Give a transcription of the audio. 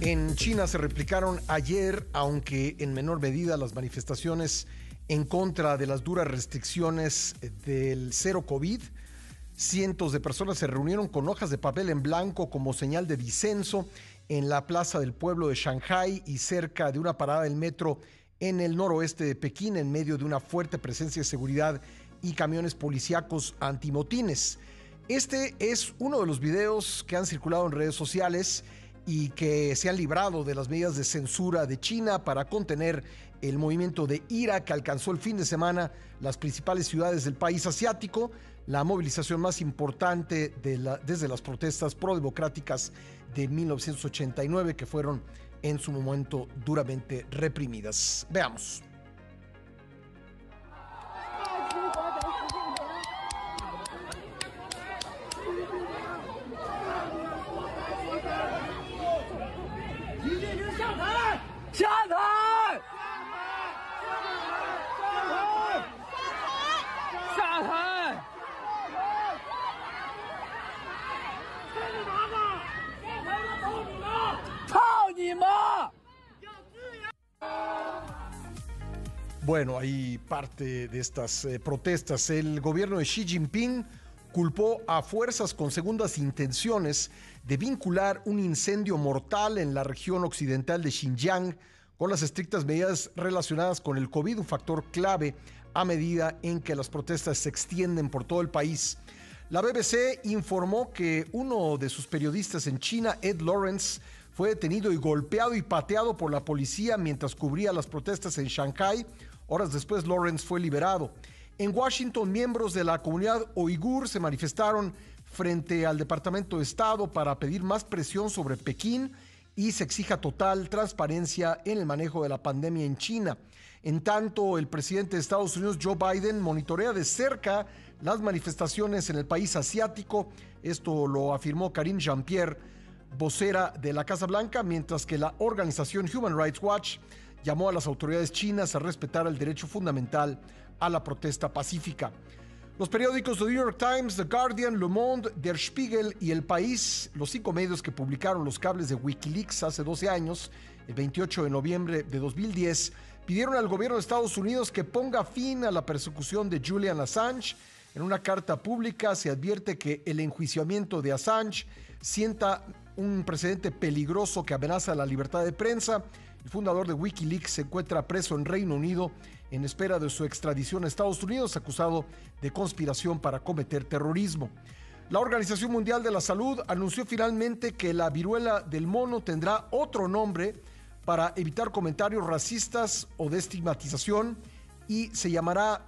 En China se replicaron ayer, aunque en menor medida, las manifestaciones en contra de las duras restricciones del cero COVID. Cientos de personas se reunieron con hojas de papel en blanco como señal de disenso en la plaza del pueblo de Shanghai y cerca de una parada del metro en el noroeste de Pekín en medio de una fuerte presencia de seguridad y camiones policíacos antimotines. Este es uno de los videos que han circulado en redes sociales y que se han librado de las medidas de censura de China para contener el movimiento de ira que alcanzó el fin de semana las principales ciudades del país asiático, la movilización más importante desde las protestas pro-democráticas de 1989 que fueron en su momento duramente reprimidas. Veamos. Bueno, hay parte de estas eh, protestas. El gobierno de Xi Jinping culpó a fuerzas con segundas intenciones de vincular un incendio mortal en la región occidental de Xinjiang con las estrictas medidas relacionadas con el COVID, un factor clave a medida en que las protestas se extienden por todo el país. La BBC informó que uno de sus periodistas en China, Ed Lawrence, fue detenido y golpeado y pateado por la policía mientras cubría las protestas en Shanghai, Horas después, Lawrence fue liberado. En Washington, miembros de la comunidad uigur se manifestaron frente al Departamento de Estado para pedir más presión sobre Pekín y se exija total transparencia en el manejo de la pandemia en China. En tanto, el presidente de Estados Unidos, Joe Biden, monitorea de cerca las manifestaciones en el país asiático. Esto lo afirmó Karine Jean-Pierre, vocera de la Casa Blanca, mientras que la organización Human Rights Watch llamó a las autoridades chinas a respetar el derecho fundamental a la protesta pacífica. Los periódicos The New York Times, The Guardian, Le Monde, Der Spiegel y El País, los cinco medios que publicaron los cables de Wikileaks hace 12 años, el 28 de noviembre de 2010, pidieron al gobierno de Estados Unidos que ponga fin a la persecución de Julian Assange. En una carta pública se advierte que el enjuiciamiento de Assange sienta un precedente peligroso que amenaza la libertad de prensa el fundador de Wikileaks se encuentra preso en Reino Unido en espera de su extradición a Estados Unidos, acusado de conspiración para cometer terrorismo. La Organización Mundial de la Salud anunció finalmente que la viruela del mono tendrá otro nombre para evitar comentarios racistas o de estigmatización y se llamará